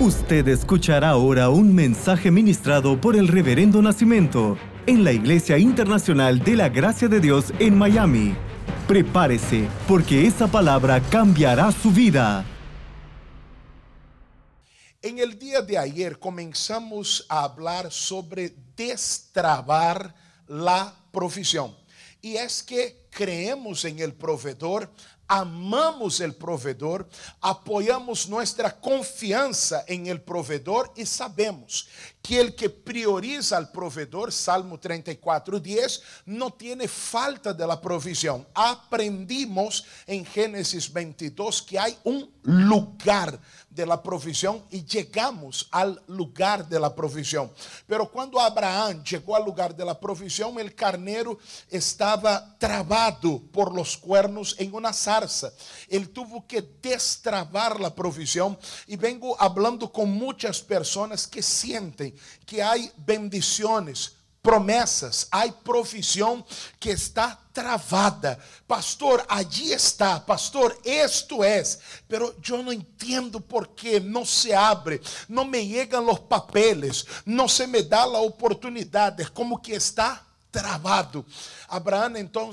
Usted escuchará ahora un mensaje ministrado por el Reverendo Nacimiento en la Iglesia Internacional de la Gracia de Dios en Miami. Prepárese, porque esa palabra cambiará su vida. En el día de ayer comenzamos a hablar sobre destrabar la profesión. Y es que creemos en el proveedor, amamos el proveedor, apoyamos nuestra confianza en el proveedor y sabemos que el que prioriza al proveedor, Salmo 34, 10, no tiene falta de la provisión. Aprendimos en Génesis 22 que hay un lugar de la provisión y llegamos al lugar de la provisión. Pero cuando Abraham llegó al lugar de la provisión, el carnero estaba trabado por los cuernos en una zarza. Él tuvo que destrabar la provisión y vengo hablando con muchas personas que sienten que hay bendiciones promessas, há profissão que está travada. Pastor, allí está. Pastor, esto es. Pero yo no entiendo por qué no se abre, no me llegan los papeles, no se me da la oportunidad. Es como que está travado. Abraão então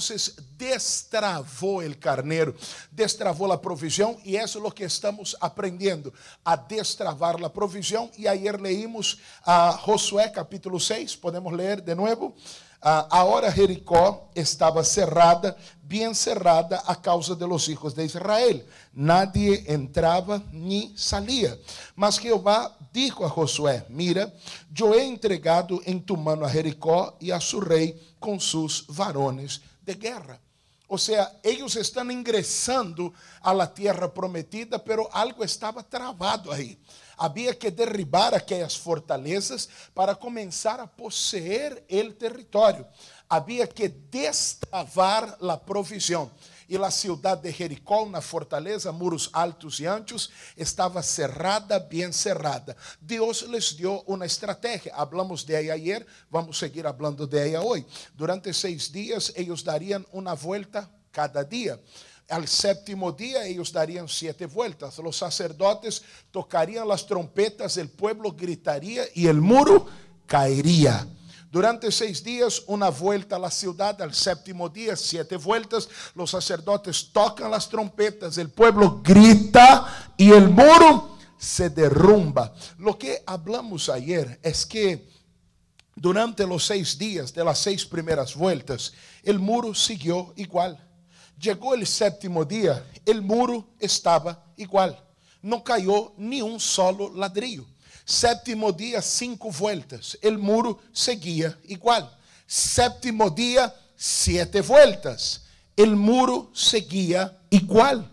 destravou o carneiro, destravou a provisão e isso é o que estamos aprendendo, a destravar a provisão. E ayer leímos a Josué capítulo 6, podemos ler de novo. Uh, ahora Jericó estava cerrada, bem cerrada a causa de los hijos de Israel. Nadie entrava ni salia. Mas Jeová dijo a Josué: Mira, eu he entregado em tu mano a Jericó e a su rei com sus varones de guerra. Ou seja, eles estão ingressando a la tierra prometida, pero algo estava travado aí. Havia que derribar aquelas fortalezas para começar a possuir o território. Havia que destravar a provisão. E a cidade de Jericó, na fortaleza, muros altos e anchos, estava cerrada, bem cerrada. Deus les deu uma estratégia. Hablamos de ela ayer, vamos seguir falando de ela hoje. Durante seis dias, eles dariam uma volta cada dia. Al séptimo día ellos darían siete vueltas. Los sacerdotes tocarían las trompetas, el pueblo gritaría y el muro caería. Durante seis días, una vuelta a la ciudad, al séptimo día, siete vueltas, los sacerdotes tocan las trompetas, el pueblo grita y el muro se derrumba. Lo que hablamos ayer es que durante los seis días de las seis primeras vueltas, el muro siguió igual. Chegou o sétimo dia, o muro estava igual. Não caiu nenhum solo ladrillo. Sétimo dia, cinco voltas. O muro seguia igual. Sétimo dia, sete voltas. O muro seguia igual.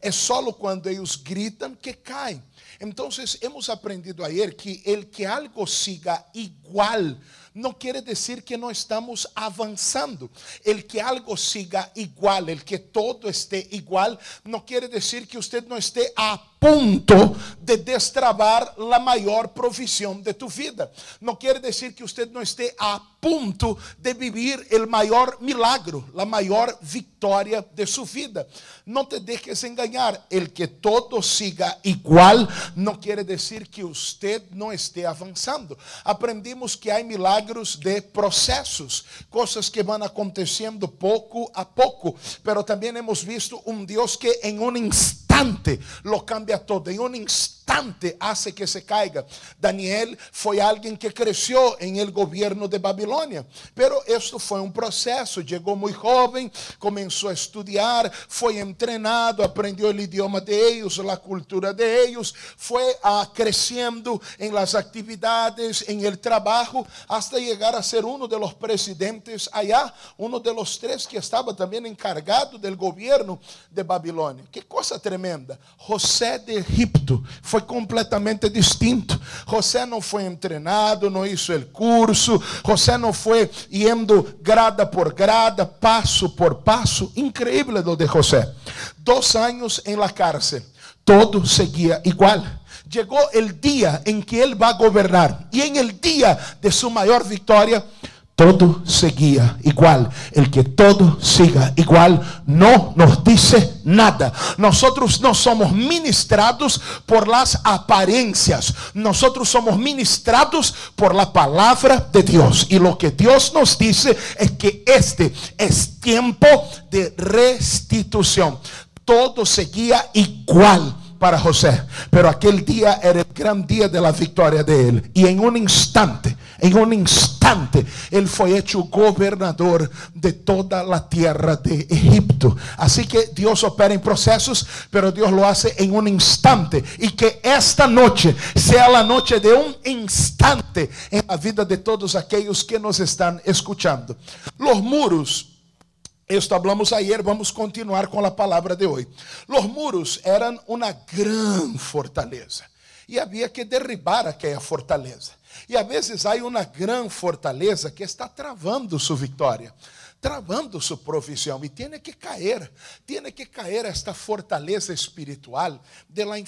É só quando eles gritam que caem. Então, hemos aprendido ayer que el que algo siga igual não quer dizer que não estamos avançando. El que algo siga igual, el que todo esté igual, não quer dizer que você não esteja a ponto de destravar a maior provisão de tu vida. Não quer dizer que você não esteja a ponto de vivir o maior milagro, a maior vitória de sua vida. Não te deixes enganar. El que todo siga igual não quer dizer que você não esteja avançando. Aprendimos que há milagros de processos, coisas que vão acontecendo pouco a pouco, pero também hemos visto um Deus que em um instante instante los todo. En un instante instante hace que se caiga. Daniel foi alguém que cresceu em el governo de Babilônia, pero esto foi um processo. Chegou muito jovem, começou a estudar, foi entrenado, aprendeu o idioma de eles, a cultura de eles, foi ah, crescendo em las atividades, em el trabalho, hasta chegar a ser um de los presidentes allá, um de los tres que estava também encargado del governo de Babilônia. Que coisa tremenda! José de Egipto foi foi completamente distinto. José não foi treinado, não hizo o curso, José não foi indo grada por grada, passo por passo. Increíble lo de José. Dos anos em la cárcel, todo seguia igual. Chegou o dia em que ele vai governar, e em el dia de sua maior vitória, todo seguía igual. El que todo siga igual no nos dice nada. Nosotros no somos ministrados por las apariencias. Nosotros somos ministrados por la palabra de Dios. Y lo que Dios nos dice es que este es tiempo de restitución. Todo seguía igual para José. Pero aquel día era el gran día de la victoria de él. Y en un instante, en un instante, él fue hecho gobernador de toda la tierra de Egipto. Así que Dios opera en procesos, pero Dios lo hace en un instante. Y que esta noche sea la noche de un instante en la vida de todos aquellos que nos están escuchando. Los muros esto hablamos ayer, vamos continuar com a palavra de hoje. Os muros eram uma grande fortaleza e havia que derribar aquela fortaleza. E às vezes há uma grande fortaleza que está travando sua vitória travando su provisión y tiene que caer, tiene que caer esta fortaleza espiritual de la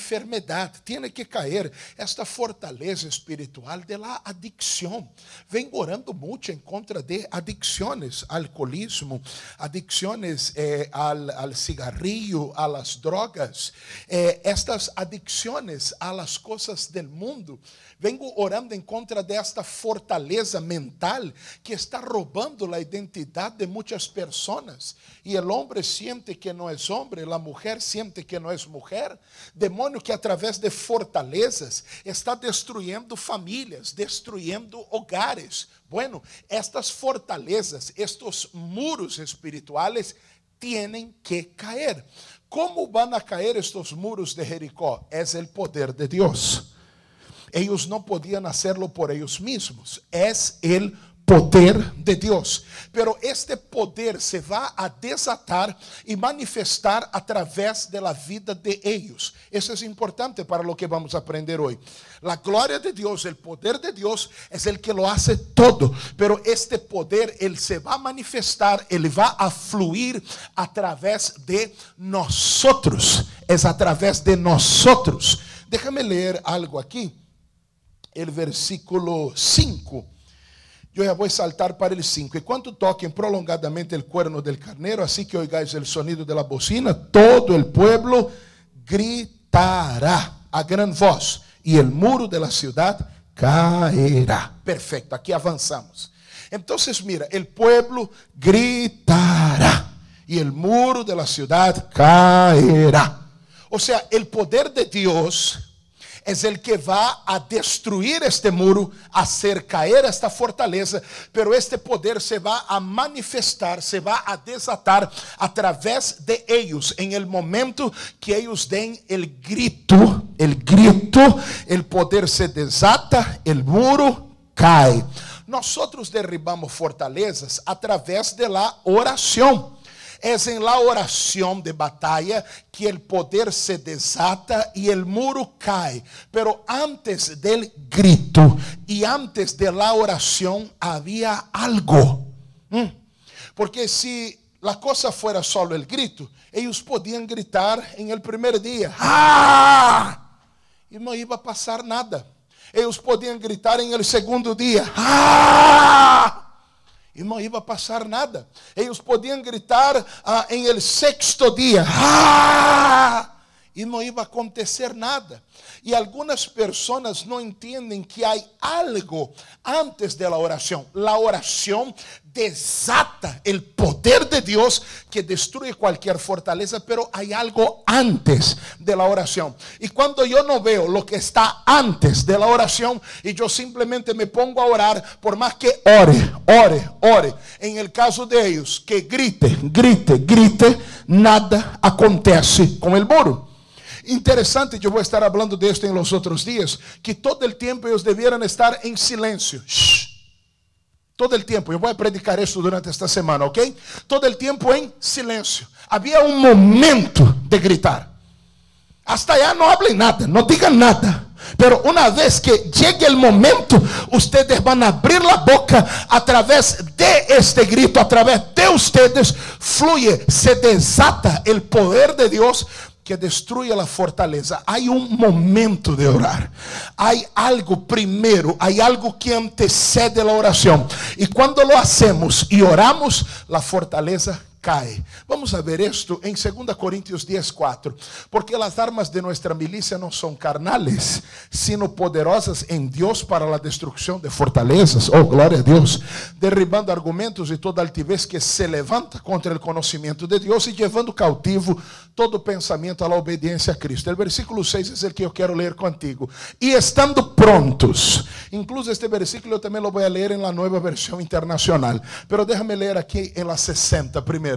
tiene que caer esta fortaleza espiritual de adicción. Vengo orando mucho en contra de adicciones, alcoholismo, adicciones eh, al, al, cigarrillo, a las drogas, eh, estas adicciones a las cosas del mundo. Vengo orando em contra desta fortaleza mental que está roubando a identidade de muitas pessoas. E o homem sente que não é homem, a mulher sente que não é mulher. Demônio que através de fortalezas está destruindo famílias, destruindo hogares. Bueno, estas fortalezas, estes muros espirituais, têm que cair. Como vão a cair estes muros de Jericó? É o poder de Deus. Ellos no podían hacerlo por ellos mismos. Es el poder de Dios. Pero este poder se va a desatar y manifestar a través de la vida de ellos. Eso es importante para lo que vamos a aprender hoy. La gloria de Dios, el poder de Dios es el que lo hace todo. Pero este poder, él se va a manifestar, él va a fluir a través de nosotros. Es a través de nosotros. Déjame leer algo aquí el versículo 5. Yo ya voy a saltar para el 5. Y cuando toquen prolongadamente el cuerno del carnero, así que oigáis el sonido de la bocina, todo el pueblo gritará a gran voz y el muro de la ciudad caerá. Perfecto, aquí avanzamos. Entonces, mira, el pueblo gritará y el muro de la ciudad caerá. O sea, el poder de Dios es el que va a destruir este muro, a hacer caer esta fortaleza, pero este poder se va a manifestar, se va a desatar a través de ellos. En el momento que ellos den el grito, el grito, el poder se desata, el muro cae. Nosotros derribamos fortalezas a través de la oración. Es en la oración de batalla que el poder se desata y el muro cae. Pero antes del grito y antes de la oración había algo. Mm. Porque si la cosa fuera solo el grito, ellos podían gritar en el primer día. ¡Ah! Y no iba a pasar nada. Ellos podían gritar en el segundo día. ¡Ah! E não ia passar nada. Eles podiam gritar ah, em el sexto dia. Ah! E não ia acontecer nada. E algumas pessoas não entendem que há algo antes da oração. A oração desata o poder de Deus que destrui qualquer fortaleza, pero há algo antes de la oração. E quando eu não veo lo que está antes de la oração e eu simplesmente me pongo a orar, por mais que ore, ore, ore, em el caso de ellos, que grite, grite, grite, nada acontece com el muro. Interesante, yo voy a estar hablando de esto en los otros días, que todo el tiempo ellos debieran estar en silencio. Todo el tiempo, yo voy a predicar esto durante esta semana, ¿ok? Todo el tiempo en silencio. Había un momento de gritar. Hasta allá no hablen nada, no digan nada. Pero una vez que llegue el momento, ustedes van a abrir la boca a través de este grito, a través de ustedes, fluye, se desata el poder de Dios que destruye la fortaleza, hay un momento de orar. Hay algo primero, hay algo que antecede la oración. Y cuando lo hacemos y oramos, la fortaleza cae. Vamos a ver esto en 2 Corintios 10, 4. Porque las armas de nuestra milicia no son carnales, sino poderosas en Dios para la destrucción de fortalezas. Oh, gloria a Dios. Derribando argumentos y toda altivez que se levanta contra el conocimiento de Dios y llevando cautivo todo pensamento a la obediencia a Cristo. El versículo 6 es el que yo quiero leer contigo. Y estando prontos. Incluso este versículo yo también lo voy a en la nueva versión internacional. Pero déjame leer aquí en la 60 primero.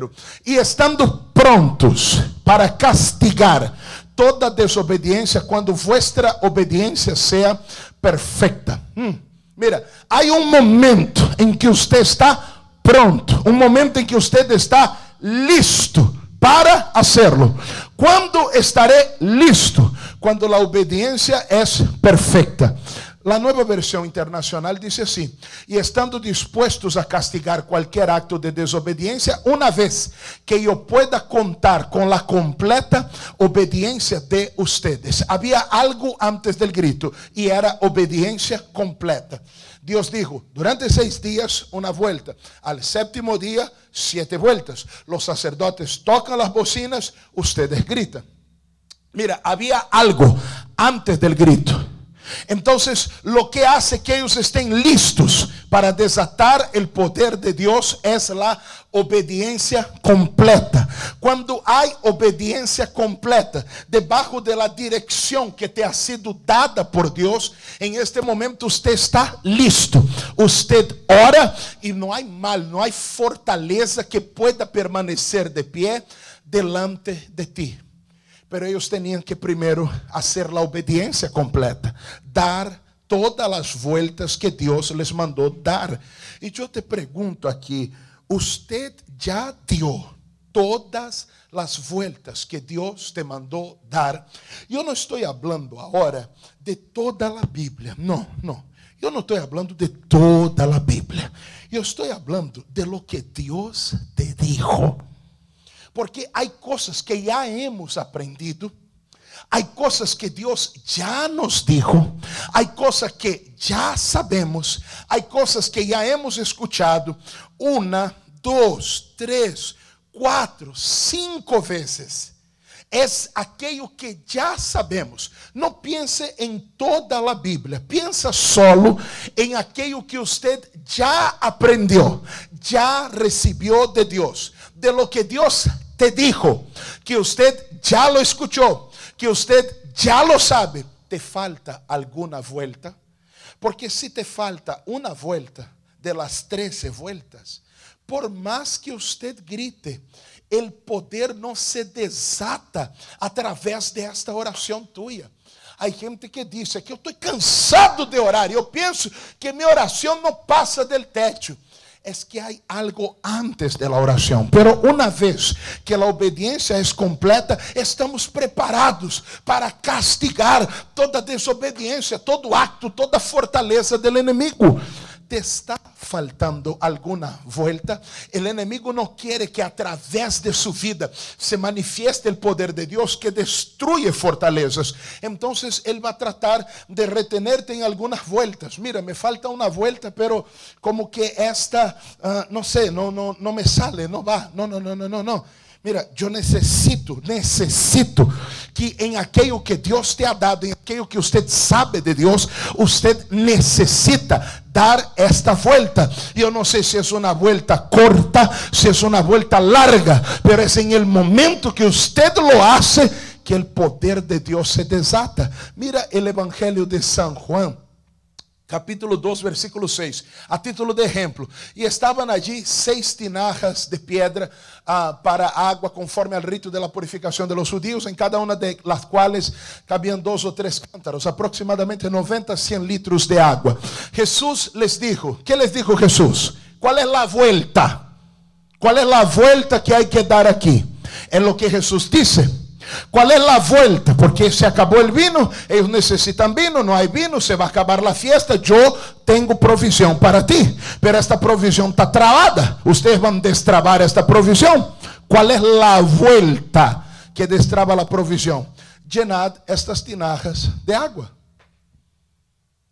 E estando prontos para castigar toda desobediência, quando vuestra obediência seja perfeita. Hum, mira, há um momento em que você está pronto, um momento em que você está listo para hacerlo. Quando estaré listo? Quando a obediência é perfeita. La nueva versión internacional dice así, y estando dispuestos a castigar cualquier acto de desobediencia, una vez que yo pueda contar con la completa obediencia de ustedes. Había algo antes del grito y era obediencia completa. Dios dijo, durante seis días una vuelta, al séptimo día siete vueltas. Los sacerdotes tocan las bocinas, ustedes gritan. Mira, había algo antes del grito. Entonces, lo que hace que ellos estén listos para desatar el poder de Dios es la obediencia completa. Cuando hay obediencia completa, debajo de la dirección que te ha sido dada por Dios, en este momento usted está listo. Usted ora y no hay mal, no hay fortaleza que pueda permanecer de pie delante de ti. Pero ellos tenían que primero hacer la obediencia completa, dar todas las vueltas que Dios les mandó dar. Y yo te pregunto aquí, ¿usted ya dio todas las vueltas que Dios te mandó dar? Yo no estoy hablando ahora de toda la Biblia, no, no. Eu não estou falando de toda a Bíblia. Eu estou falando de lo que Deus te dijo. Porque hay cosas que ya hemos aprendido. Hay cosas que Dios ya nos dijo. Hay cosas que ya sabemos. Hay cosas que ya hemos escuchado. Una, dos, tres, cuatro, cinco veces. Es aquello que ya sabemos. No piense en toda la Biblia. Piensa solo en aquello que usted ya aprendió, ya recibió de Dios. De lo que Dios te dijo, que usted ya lo escuchó, que usted ya lo sabe, te falta alguna vuelta. Porque si te falta una vuelta de las trece vueltas, por más que usted grite, el poder no se desata a través de esta oración tuya. Hay gente que dice que eu estou cansado de orar. Eu penso que minha oração não passa del techo es que hay algo antes de la oración. Pero una vez que la obediencia es completa, estamos preparados para castigar toda desobediencia, todo acto, toda fortaleza del enemigo. Te está faltando alguna vuelta, el enemigo no quiere que a través de su vida se manifieste el poder de Dios que destruye fortalezas. Entonces Él va a tratar de retenerte en algunas vueltas. Mira, me falta una vuelta, pero como que esta, uh, no sé, no, no, no me sale, no va. No, no, no, no, no, no. Mira, eu necessito, necessito que em aquilo que Deus te ha dado, em aquilo que você sabe de Deus, você necessita dar esta vuelta. Yo no sé si es una vuelta corta, si es una vuelta larga, pero es en el momento que usted lo hace que el poder de Dios se desata. Mira el Evangelio de San Juan capítulo 2, versículo 6, a título de ejemplo. Y estaban allí seis tinajas de piedra uh, para agua, conforme al rito de la purificación de los judíos, en cada una de las cuales cabían dos o tres cántaros, aproximadamente 90, 100 litros de agua. Jesús les dijo, ¿qué les dijo Jesús? ¿Cuál es la vuelta? ¿Cuál es la vuelta que hay que dar aquí? En lo que Jesús dice. ¿Cuál es la vuelta? Porque se acabó el vino, ellos necesitan vino, no hay vino, se va a acabar la fiesta, yo tengo provisión para ti, pero esta provisión está trabada, ustedes van a destrabar esta provisión. ¿Cuál es la vuelta que destraba la provisión. Llenad estas tinajas de agua.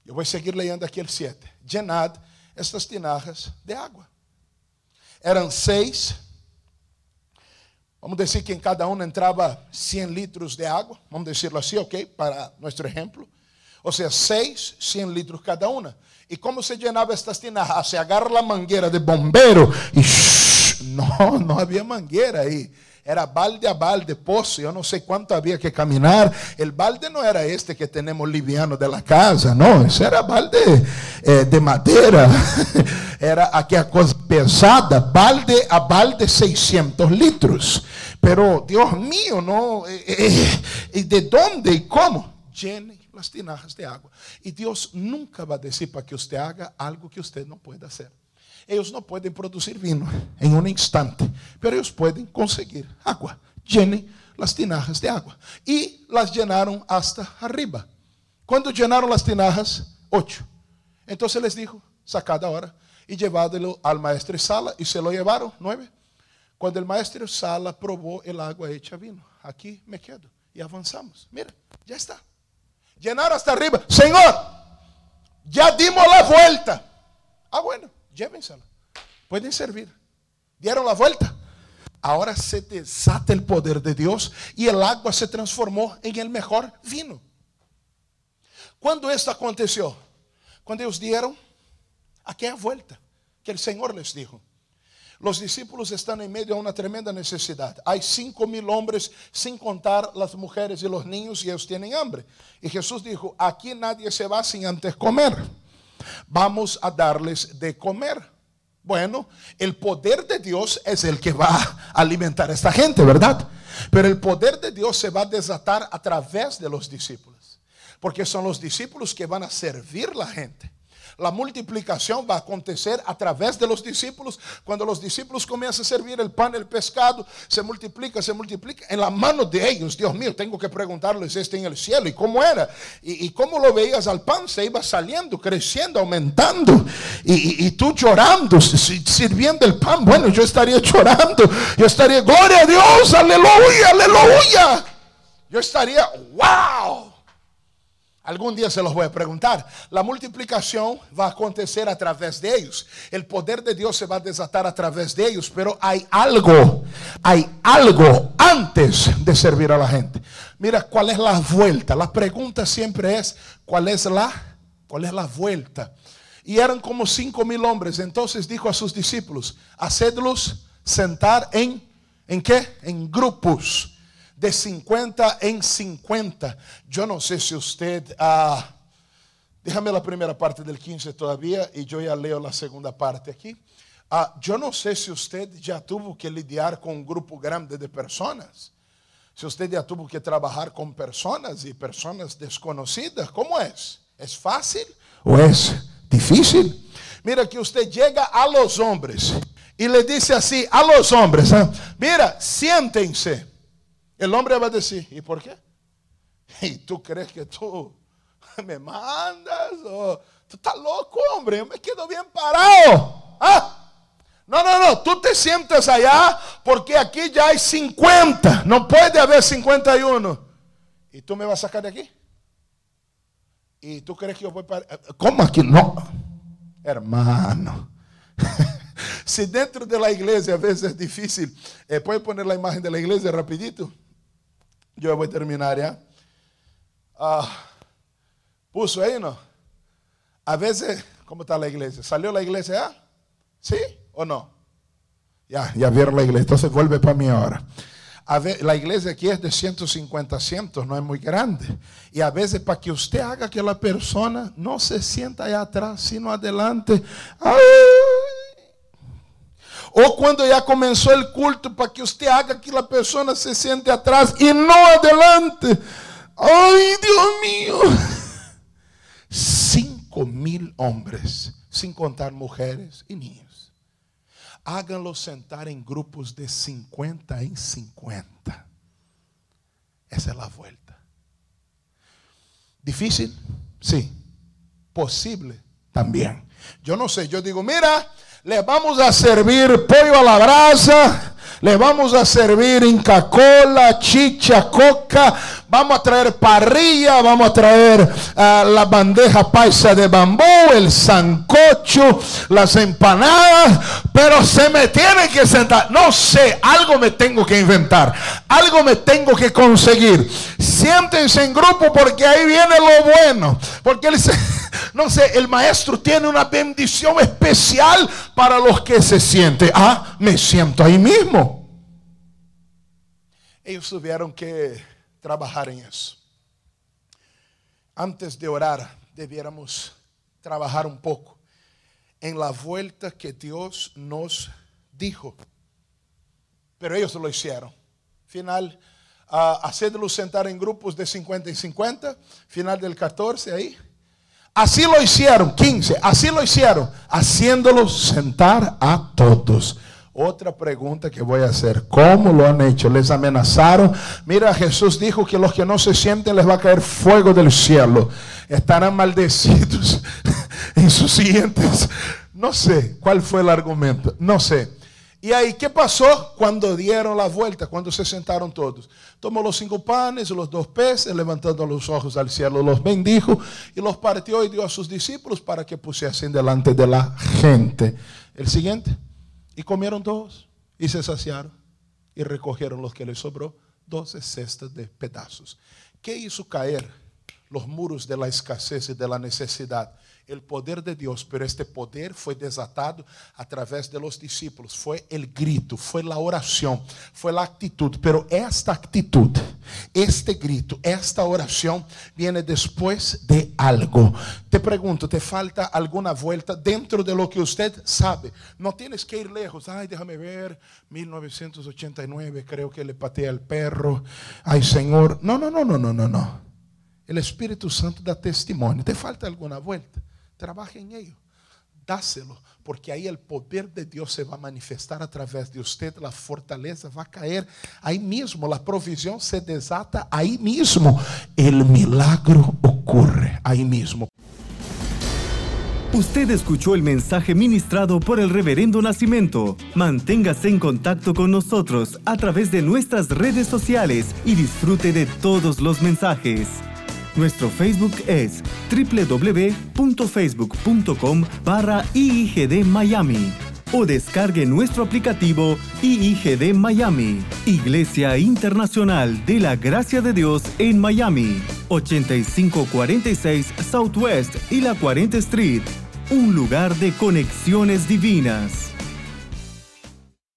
Yo voy a seguir leyendo aquí el 7. Llenad estas tinajas de agua. Eran seis. Vamos decir que en cada una entraba 100 litros de agua. Vamos decirlo así, ok, para nuestro ejemplo. O sea, seis, 100 litros cada una. ¿Y cómo se llenaba estas tinajas? Se agarra la manguera de bombero y shh, no, no había manguera ahí. Era balde a balde, pozo, yo no sé cuánto había que caminar. El balde no era este que tenemos liviano de la casa, no, ese era balde eh, de madera. era aquella cosa pesada, balde a balde 600 litros. Pero Dios mío, no, eh, eh, ¿y de dónde y cómo? Llene las tinajas de agua. Y Dios nunca va a decir para que usted haga algo que usted no puede hacer. Ellos no pueden producir vino en un instante, pero ellos pueden conseguir agua. Llenen las tinajas de agua. Y las llenaron hasta arriba. Cuando llenaron las tinajas, ocho. Entonces les dijo, sacad ahora y llevádelo al maestro Sala. Y se lo llevaron, nueve. Cuando el maestro Sala probó el agua hecha vino, aquí me quedo. Y avanzamos. Mira, ya está. Llenar hasta arriba. Señor, ya dimos la vuelta. Ah, bueno llévensela. Pueden servir. Dieron la vuelta. Ahora se desata el poder de Dios y el agua se transformó en el mejor vino. Cuando esto aconteció? Cuando ellos dieron aquella vuelta que el Señor les dijo. Los discípulos están en medio de una tremenda necesidad. Hay cinco mil hombres sin contar las mujeres y los niños y ellos tienen hambre. Y Jesús dijo, aquí nadie se va sin antes comer vamos a darles de comer. Bueno, el poder de Dios es el que va a alimentar a esta gente, ¿verdad? Pero el poder de Dios se va a desatar a través de los discípulos, porque son los discípulos que van a servir la gente. La multiplicación va a acontecer a través de los discípulos. Cuando los discípulos comienzan a servir el pan, el pescado, se multiplica, se multiplica en la mano de ellos. Dios mío, tengo que preguntarles este en el cielo. ¿Y cómo era? ¿Y, cómo lo veías al pan? Se iba saliendo, creciendo, aumentando. Y, y tú llorando, sirviendo el pan. Bueno, yo estaría llorando. Yo estaría, gloria a Dios, aleluya, aleluya. Yo estaría, wow. Algún día se los voy a preguntar. La multiplicación va a acontecer a través de ellos. El poder de Dios se va a desatar a través de ellos. Pero hay algo, hay algo antes de servir a la gente. Mira, ¿cuál es la vuelta? La pregunta siempre es, ¿cuál es la, cuál es la vuelta? Y eran como cinco mil hombres. Entonces dijo a sus discípulos, hacedlos sentar en, ¿en qué? En grupos de 50 en 50. Yo no sé si usted, ah, déjame la primera parte del 15 todavía y yo ya leo la segunda parte aquí. Ah, yo no sé si usted ya tuvo que lidiar con un grupo grande de personas. Si usted ya tuvo que trabajar con personas y personas desconocidas, ¿cómo es? ¿Es fácil o es difícil? Mira que usted llega a los hombres y le dice así a los hombres, ¿ah? mira, siéntense. El hombre va a decir, ¿y por qué? ¿Y tú crees que tú me mandas? ¿O tú estás loco, hombre? Yo me quedo bien parado. ¿Ah? No, no, no, tú te sientes allá porque aquí ya hay 50. No puede haber 51. ¿Y tú me vas a sacar de aquí? ¿Y tú crees que yo voy para... ¿Cómo aquí? No. Hermano. si dentro de la iglesia a veces es difícil, eh, ¿puede poner la imagen de la iglesia rapidito? Yo voy a terminar ya. Ah, puso ahí, ¿no? A veces, ¿cómo está la iglesia? ¿Salió la iglesia ya? ¿Sí o no? Ya, ya vieron la iglesia. Entonces vuelve para mí ahora. La iglesia aquí es de 150 asientos, no es muy grande. Y a veces para que usted haga que la persona no se sienta allá atrás, sino adelante. Ou quando já começou o culto, para que você haga que a pessoa se sente atrás e não adelante. Ai, Deus mío. Cinco mil homens, sem contar mulheres e niños. Háganlos sentar em grupos de 50 em 50. Essa é a volta. Difícil? Sí. Posible? Também. Eu não sei, eu digo, mira, le vamos a servir pollo a la brasa, Le vamos a servir Inca Cola, chicha, coca. Vamos a traer parrilla, vamos a traer uh, la bandeja paisa de bambú, el sancocho, las empanadas. Pero se me tiene que sentar. No sé, algo me tengo que inventar. Algo me tengo que conseguir. Siéntense en grupo porque ahí viene lo bueno. Porque él no sé, el maestro tiene una bendición especial para los que se sienten. Ah, me siento ahí mismo. Ellos tuvieron que trabajar en eso. Antes de orar, debiéramos trabajar un poco en la vuelta que Dios nos dijo. Pero ellos lo hicieron. Final, uh, hacedlo sentar en grupos de 50 y 50. Final del 14 ahí. Así lo hicieron, 15. Así lo hicieron, haciéndolo sentar a todos. Otra pregunta que voy a hacer, ¿cómo lo han hecho? ¿Les amenazaron? Mira, Jesús dijo que los que no se sienten les va a caer fuego del cielo. Estarán maldecidos en sus siguientes. No sé cuál fue el argumento, no sé. Y ahí que passou? Quando deram a volta, quando se sentaron todos, tomó los cinco panes, y los dos peces, levantando los ojos al cielo, los bendijo y los partió y deu a sus discípulos para que pusessem delante de la gente. El siguiente, y comieron todos, y se saciaron y recogieron los que les sobró doze cestas de pedazos Que hizo caer los muros de la escasez y de la necesidad El poder de Dios, pero este poder fue desatado a través de los discípulos. Fue el grito, fue la oración, fue la actitud. Pero esta actitud, este grito, esta oración viene después de algo. Te pregunto, ¿te falta alguna vuelta dentro de lo que usted sabe? No tienes que ir lejos. Ay, déjame ver, 1989 creo que le pateé al perro. Ay, Señor. No, no, no, no, no, no, no. El Espíritu Santo da testimonio. ¿Te falta alguna vuelta? Trabaje en ello. Dáselo, porque ahí el poder de Dios se va a manifestar a través de usted, la fortaleza va a caer ahí mismo, la provisión se desata ahí mismo, el milagro ocurre ahí mismo. Usted escuchó el mensaje ministrado por el reverendo Nacimiento. Manténgase en contacto con nosotros a través de nuestras redes sociales y disfrute de todos los mensajes. Nuestro Facebook es www.facebook.com barra IIGD Miami o descargue nuestro aplicativo IIGD Miami, Iglesia Internacional de la Gracia de Dios en Miami, 8546 Southwest y la 40 Street, un lugar de conexiones divinas.